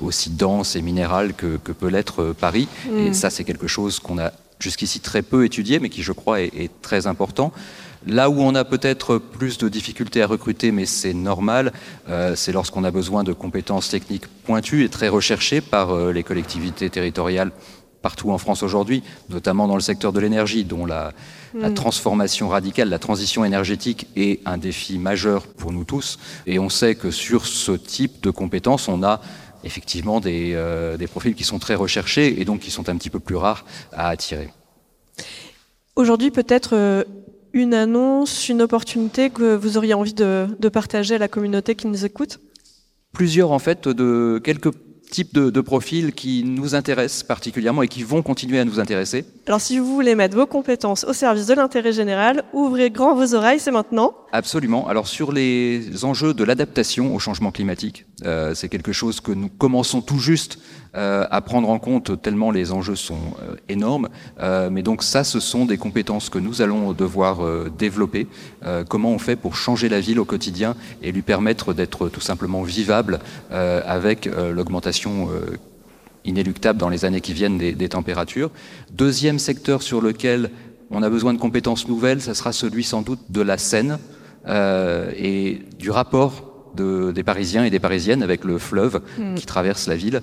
aussi dense et minérale que, que peut l'être Paris. Mmh. Et ça, c'est quelque chose qu'on a jusqu'ici très peu étudié, mais qui, je crois, est, est très important. Là où on a peut-être plus de difficultés à recruter, mais c'est normal, euh, c'est lorsqu'on a besoin de compétences techniques pointues et très recherchées par euh, les collectivités territoriales partout en France aujourd'hui, notamment dans le secteur de l'énergie, dont la, mmh. la, transformation radicale, la transition énergétique est un défi majeur pour nous tous. Et on sait que sur ce type de compétences, on a effectivement des, euh, des profils qui sont très recherchés et donc qui sont un petit peu plus rares à attirer. Aujourd'hui, peut-être une annonce, une opportunité que vous auriez envie de, de, partager à la communauté qui nous écoute? Plusieurs, en fait, de quelques types de, de, profils qui nous intéressent particulièrement et qui vont continuer à nous intéresser. Alors si vous voulez mettre vos compétences au service de l'intérêt général, ouvrez grand vos oreilles, c'est maintenant. Absolument. Alors sur les enjeux de l'adaptation au changement climatique, euh, c'est quelque chose que nous commençons tout juste euh, à prendre en compte tellement les enjeux sont euh, énormes. Mais donc ça, ce sont des compétences que nous allons devoir développer. Comment on fait pour changer la ville au quotidien et lui permettre d'être tout simplement vivable avec l'augmentation inéluctable dans les années qui viennent des, des températures. Deuxième secteur sur lequel on a besoin de compétences nouvelles, ça sera celui sans doute de la Seine euh, et du rapport de, des Parisiens et des Parisiennes avec le fleuve mmh. qui traverse la ville.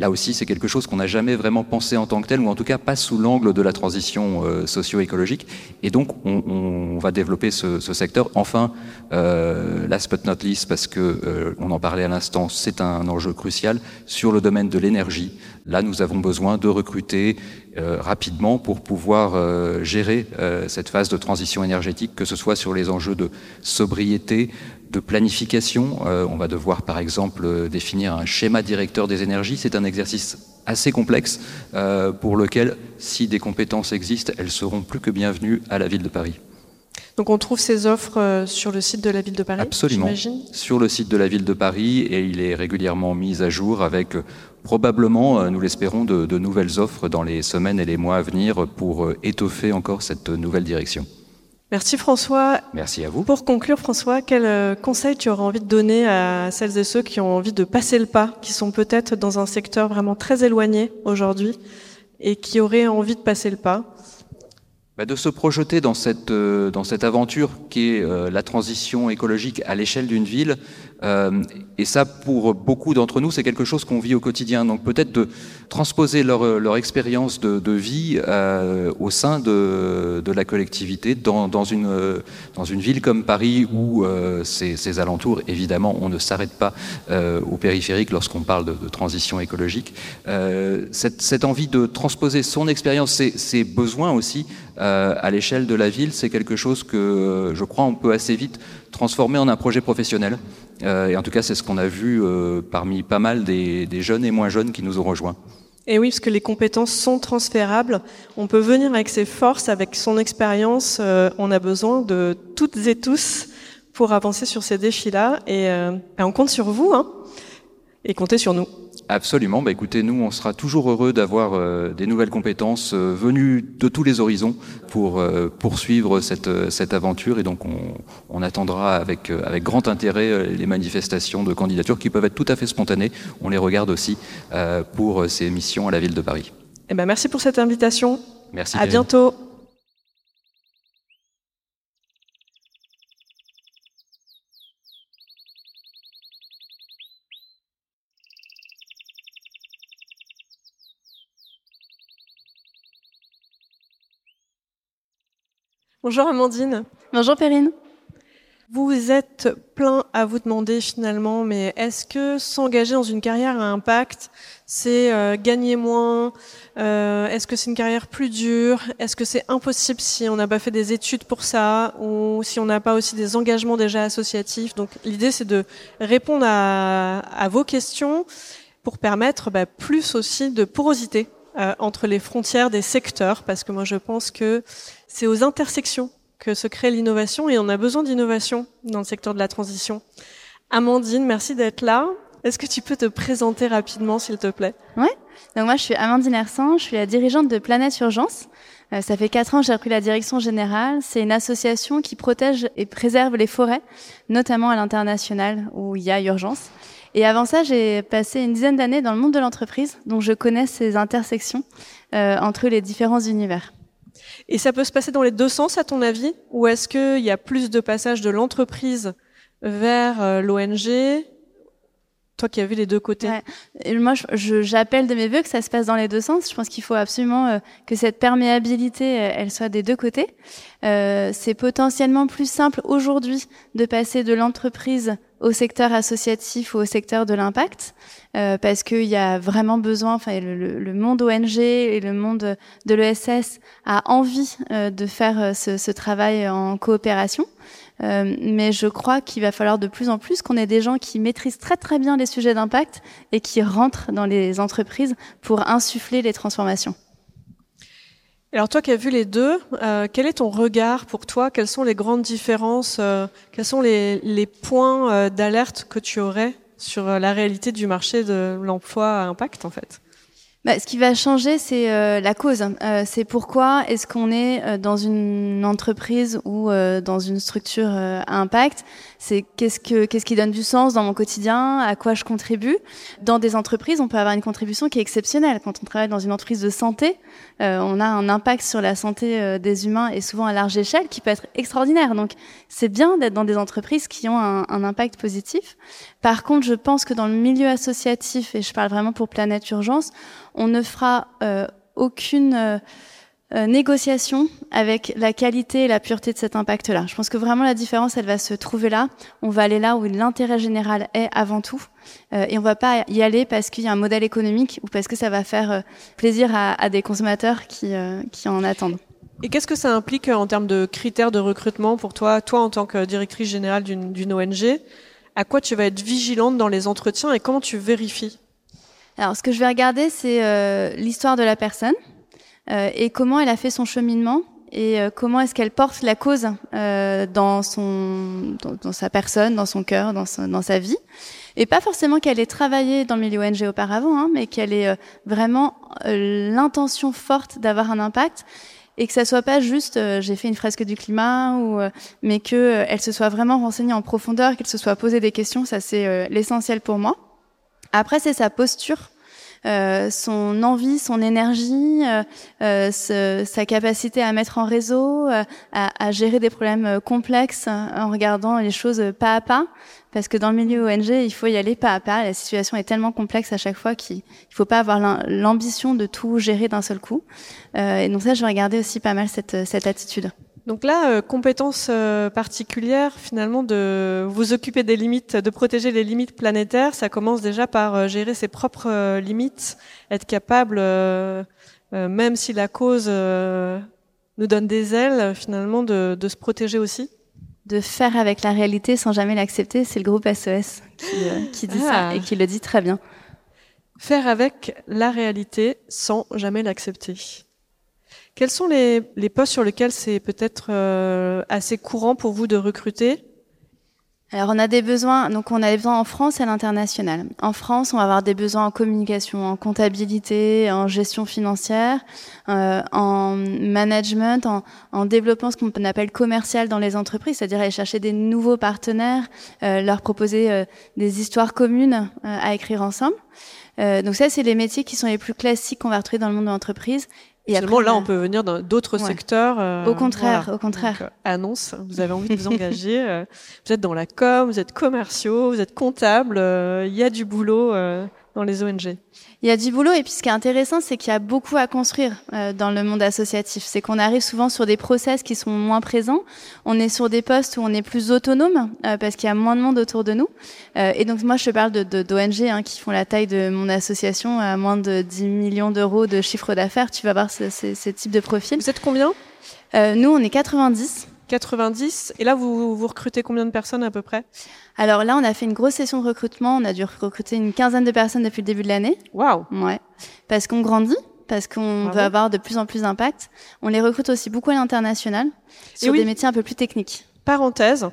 Là aussi, c'est quelque chose qu'on n'a jamais vraiment pensé en tant que tel, ou en tout cas pas sous l'angle de la transition euh, socio-écologique. Et donc, on, on, va développer ce, ce secteur. Enfin, euh, last but not least, parce que euh, on en parlait à l'instant, c'est un enjeu crucial sur le domaine de l'énergie. Là, nous avons besoin de recruter rapidement pour pouvoir euh, gérer euh, cette phase de transition énergétique, que ce soit sur les enjeux de sobriété, de planification. Euh, on va devoir, par exemple, euh, définir un schéma directeur des énergies. C'est un exercice assez complexe euh, pour lequel, si des compétences existent, elles seront plus que bienvenues à la ville de Paris. Donc on trouve ces offres euh, sur le site de la ville de Paris Absolument. Sur le site de la ville de Paris et il est régulièrement mis à jour avec euh, probablement, euh, nous l'espérons, de, de nouvelles offres dans les semaines et les mois à venir pour étoffer encore cette nouvelle direction. Merci François. Merci à vous. Pour conclure François, quel conseil tu aurais envie de donner à celles et ceux qui ont envie de passer le pas, qui sont peut-être dans un secteur vraiment très éloigné aujourd'hui et qui auraient envie de passer le pas? De se projeter dans cette, euh, dans cette aventure qui est euh, la transition écologique à l'échelle d'une ville. Euh, et ça, pour beaucoup d'entre nous, c'est quelque chose qu'on vit au quotidien. Donc peut-être de transposer leur, leur expérience de, vie euh, au sein de, la collectivité, dans, dans, une, ville comme Paris, où euh, ces alentours, évidemment, on ne s'arrête pas euh, au périphérique lorsqu'on parle de, transition écologique. Euh, cette, envie de transposer son expérience, ses, ses besoins aussi, euh, à l'échelle de la ville, c'est quelque chose que je crois on peut assez vite transformer en un projet professionnel. Euh, et en tout cas, c'est ce qu'on a vu euh, parmi pas mal des, des, jeunes et moins jeunes qui nous ont rejoints. Et oui, parce que les compétences sont transférables. On peut venir avec ses forces, avec son expérience. Euh, on a besoin de toutes et tous pour avancer sur ces défis-là. Et, euh, ben, on compte sur vous, hein, et comptez sur nous. Absolument. Bah, écoutez, nous, on sera toujours heureux d'avoir euh, des nouvelles compétences euh, venues de tous les horizons pour euh, poursuivre cette, cette aventure. Et donc, on, on attendra avec, avec grand intérêt les manifestations de candidature qui peuvent être tout à fait spontanées. On les regarde aussi pour ces missions à la ville de Paris. Eh ben, merci pour cette invitation. Merci. À bientôt. Bonjour Amandine. Bonjour Perrine. Vous êtes plein à vous demander finalement, mais est-ce que s'engager dans une carrière à impact, c'est euh, gagner moins euh, Est-ce que c'est une carrière plus dure Est-ce que c'est impossible si on n'a pas fait des études pour ça ou si on n'a pas aussi des engagements déjà associatifs? Donc l'idée c'est de répondre à, vos questions pour permettre bah, plus aussi de porosité euh, entre les frontières des secteurs, parce que moi je pense que c'est aux intersections que se crée l'innovation et on a besoin d'innovation dans le secteur de la transition. Amandine, merci d'être là. Est-ce que tu peux te présenter rapidement, s'il te plaît? Oui. Donc moi, je suis Amandine Hersan, je suis la dirigeante de Planète Urgence. Euh, ça fait quatre ans que j'ai repris la direction générale. C'est une association qui protège et préserve les forêts, notamment à l'international où il y a urgence. Et avant ça, j'ai passé une dizaine d'années dans le monde de l'entreprise, donc je connais ces intersections euh, entre les différents univers. Et ça peut se passer dans les deux sens, à ton avis? Ou est-ce qu'il y a plus de passage de l'entreprise vers euh, l'ONG toi qui as vu les deux côtés. Moi, j'appelle de mes voeux que ça se passe dans les deux sens. Je pense qu'il faut absolument euh, que cette perméabilité, euh, elle soit des deux côtés. C'est potentiellement plus simple aujourd'hui de passer de l'entreprise au secteur associatif ou au secteur de l'impact, euh, parce qu'il y a vraiment besoin, enfin le, le, monde ONG et le monde de l'ESS a envie de faire ce, ce, travail en coopération. Euh, mais je crois qu'il va falloir de plus en plus qu'on ait des gens qui maîtrisent très très bien les sujets d'impact et qui rentrent dans les entreprises pour insuffler les transformations. Alors toi qui as vu les deux, euh, quel est ton regard pour toi? Quelles sont les grandes différences euh, Quels sont les, points euh, d'alerte que tu aurais sur la réalité du marché de l'emploi à impact en fait? Bah, ce qui va changer, c'est euh, la cause. Euh, c'est pourquoi est-ce qu'on est euh, dans une entreprise ou dans une structure à impact? C'est qu'est-ce que qu'est-ce qui donne du sens dans mon quotidien, à quoi je contribue? Dans des entreprises, on peut avoir une contribution qui est exceptionnelle. Quand on travaille dans une entreprise de santé, on a un impact sur la santé des humains et souvent à large échelle qui peut être extraordinaire. Donc c'est bien d'être dans des entreprises qui ont un, un impact positif. Par contre, je pense que dans le milieu associatif, et je parle vraiment pour Planète Urgence, on ne fera euh, aucune euh, euh, négociation avec la qualité et la pureté de cet impact-là. Je pense que vraiment la différence, elle va se trouver là. On va aller là où l'intérêt général est avant tout, et on va pas y aller parce qu'il y a un modèle économique ou parce que ça va faire plaisir à, des consommateurs qui, qui en attendent. Et qu'est-ce que ça implique en termes de critères de recrutement pour toi, toi en tant que directrice générale d'une ONG À quoi tu vas être vigilante dans les entretiens et comment tu vérifies? Alors, ce que je vais regarder, c'est euh, l'histoire de la personne euh, et comment elle a fait son cheminement et euh, comment est-ce qu'elle porte la cause dans son, dans, sa personne, dans son cœur, dans, dans sa vie. Et pas forcément qu'elle ait travaillé dans le milieu ONG auparavant, hein, mais qu'elle ait vraiment l'intention forte d'avoir un impact et que ça soit pas juste j'ai fait une fresque du climat ou mais que elle se soit vraiment renseignée en profondeur, qu'elle se soit posé des questions, ça c'est l'essentiel pour moi. Après, c'est sa posture. Euh, son envie, son énergie, euh, euh sa capacité à mettre en réseau, à, à, gérer des problèmes complexes en regardant les choses pas à pas. Parce que dans le milieu ONG, il faut y aller pas à pas. La situation est tellement complexe à chaque fois qu'il ne faut pas avoir l'ambition de tout gérer d'un seul coup. et donc ça, je regarder aussi pas mal cette, cette attitude. Donc là, euh, compétence euh, particulière, finalement, de vous occuper des limites, de protéger les limites planétaires, ça commence déjà par euh, gérer ses propres limites, être capable, même si la cause nous donne des ailes, finalement, de, de, se protéger aussi. De faire avec la réalité sans jamais l'accepter, c'est le groupe SOS qui, qui dit ça ah. et qui le dit très bien. Faire avec la réalité sans jamais l'accepter. Quels sont les, postes sur lesquels c'est peut-être euh, assez courant pour vous de recruter? Alors on a des besoins, donc on a des besoins en France et à l'international. En France, on va avoir des besoins en communication, en comptabilité, en gestion financière, euh, en management, en, en développement ce qu'on appelle commercial dans les entreprises, c'est-à-dire aller chercher des nouveaux partenaires, euh, leur proposer des histoires communes à écrire ensemble. Donc ça, c'est les métiers qui sont les plus classiques qu'on va retrouver dans le monde de l'entreprise. Et Finalement, là, on peut venir dans d'autres Ouais. secteurs. euh, Au contraire, voilà. au contraire. Donc, euh, annonce, vous avez envie de vous engager. euh, vous êtes dans la com, vous êtes commerciaux, vous êtes comptable. Il y a du boulot dans les ONG. Il y a du boulot et puis ce qui est intéressant, c'est qu'il y a beaucoup à construire euh, dans le monde associatif. C'est qu'on arrive souvent sur des process qui sont moins présents. On est sur des postes où on est plus autonome euh, parce qu'il y a moins de monde autour de nous. Euh, et donc moi, je parle de de- d'ONG hein, qui font la taille de mon association à moins de 10 millions d'euros de chiffre d'affaires. Tu vas voir ce, ce, ce type de profil. Vous êtes combien? Euh, nous, on est 90. 90. Et là, vous, vous recrutez combien de personnes à peu près? Alors là, on a fait une grosse session de recrutement. On a dû recruter une quinzaine de personnes depuis le début de l'année. Waouh Ouais. Parce qu'on grandit, parce qu'on veut avoir de plus en plus d'impact. On les recrute aussi beaucoup à l'international sur oui. des métiers un peu plus techniques. Parenthèse.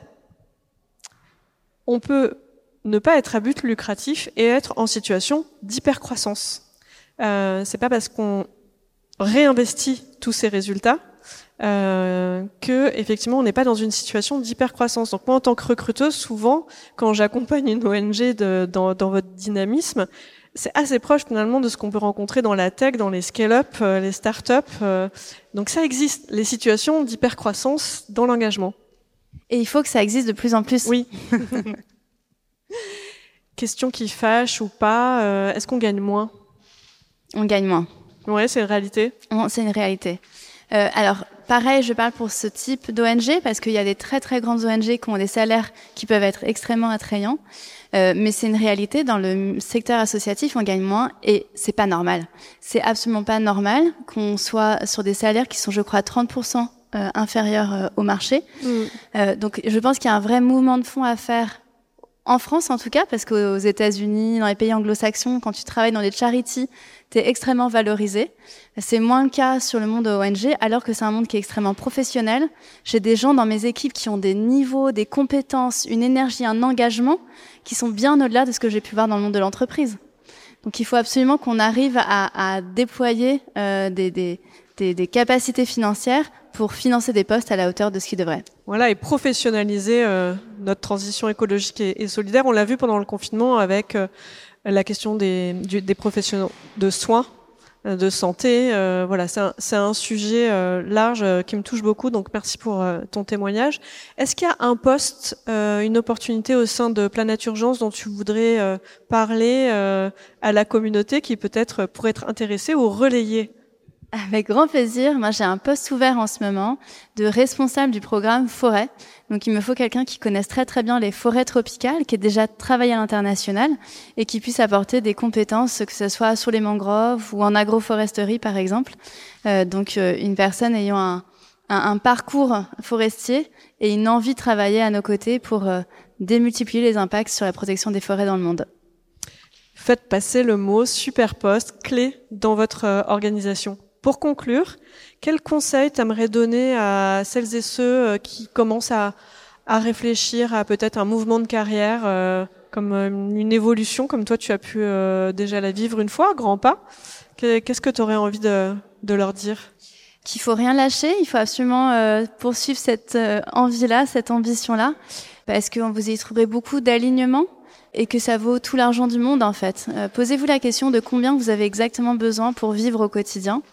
On peut ne pas être à but lucratif et être en situation d'hypercroissance. Euh, c'est pas parce qu'on réinvestit tous ces résultats euh, que effectivement on n'est pas dans une situation d'hypercroissance. Donc moi en tant que recruteuse, souvent quand j'accompagne une ONG de- dans, dans votre dynamisme, c'est assez proche finalement de ce qu'on peut rencontrer dans la tech, dans les scale-up, euh, les start-up. euh. donc ça existe, les situations d'hypercroissance dans l'engagement. Et il faut que ça existe de plus en plus. Oui. Question qui fâche ou pas, euh, est-ce qu'on gagne moins? On gagne moins. Ouais, c'est une réalité. C'est une réalité. Euh, alors, pareil, je parle pour ce type d'ONG parce qu'il y a des très très grandes ONG qui ont des salaires qui peuvent être extrêmement attrayants. Euh, mais c'est une réalité dans le secteur associatif, on gagne moins et c'est pas normal. C'est absolument pas normal qu'on soit sur des salaires qui sont, je crois, 30% euh, inférieurs euh, au marché. Euh, donc, je pense qu'il y a un vrai mouvement de fond à faire en France, en tout cas, parce qu'aux États-Unis, dans les pays anglo-saxons, quand tu travailles dans les charities, tu es extrêmement valorisé. C'est moins le cas sur le monde ONG, alors que c'est un monde qui est extrêmement professionnel. J'ai des gens dans mes équipes qui ont des niveaux, des compétences, une énergie, un engagement qui sont bien au-delà de ce que j'ai pu voir dans le monde de l'entreprise. Donc il faut absolument qu'on arrive à, à déployer euh, des, des, des, capacités financières pour financer des postes à la hauteur de ce qu'ils devraient. Voilà, et professionnaliser euh, notre transition écologique et, solidaire. On l'a vu pendant le confinement avec euh, la question des, professionnels de soins, euh, de santé. voilà, c'est un, sujet large qui me touche beaucoup. Donc merci pour ton témoignage. Est-ce qu'il y a un poste, une opportunité au sein de Planète Urgence dont tu voudrais parler à la communauté qui peut-être pourrait être intéressée ou relayée Avec grand plaisir. Moi, j'ai un poste ouvert en ce moment de responsable du programme forêt. Donc, il me faut quelqu'un qui connaisse très très bien les forêts tropicales, qui ait déjà travaillé à l'international et qui puisse apporter des compétences, que ce soit sur les mangroves ou en agroforesterie, par exemple. Euh, donc, euh, une personne ayant un, parcours forestier et une envie de travailler à nos côtés pour euh, démultiplier les impacts sur la protection des forêts dans le monde. Faites passer le mot super poste clé dans votre euh, organisation. Pour conclure, quel conseil t'aimerais donner à celles et ceux euh, qui commencent à, à réfléchir à peut-être un mouvement de carrière euh, comme euh, une évolution, comme toi tu as pu euh, déjà la vivre une fois, grand pas? Que- Qu'est-ce que tu aurais envie de, de leur dire? Qu'il faut rien lâcher, il faut absolument euh, poursuivre cette euh, envie-là, cette ambition-là, parce que vous y trouverez beaucoup d'alignement et que ça vaut tout l'argent du monde en fait. Posez-vous la question de combien vous avez exactement besoin pour vivre au quotidien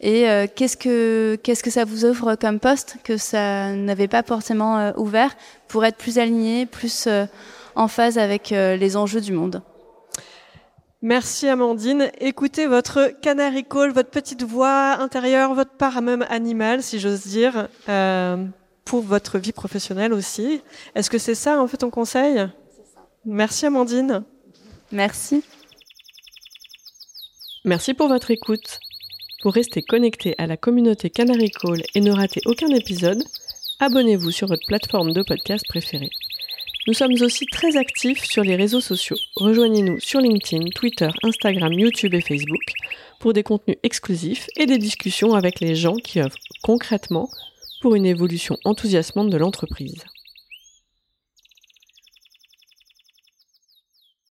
et euh, qu'est-ce que qu'est-ce que ça vous offre comme poste que ça n'avait pas forcément euh, ouvert pour être plus aligné, plus euh, en phase avec euh, les enjeux du monde? Merci Amandine. Écoutez votre canary call, votre petite voix intérieure, votre part même animale, si j'ose dire, euh, pour votre vie professionnelle aussi. Est-ce que c'est ça en fait ton conseil? Merci Amandine. Merci. Merci pour votre écoute. Pour rester connecté à la communauté Canary Call et ne rater aucun épisode, abonnez-vous sur votre plateforme de podcast préférée. Nous sommes aussi très actifs sur les réseaux sociaux. Rejoignez-nous sur LinkedIn, Twitter, Instagram, YouTube et Facebook pour des contenus exclusifs et des discussions avec les gens qui œuvrent concrètement pour une évolution enthousiasmante de l'entreprise.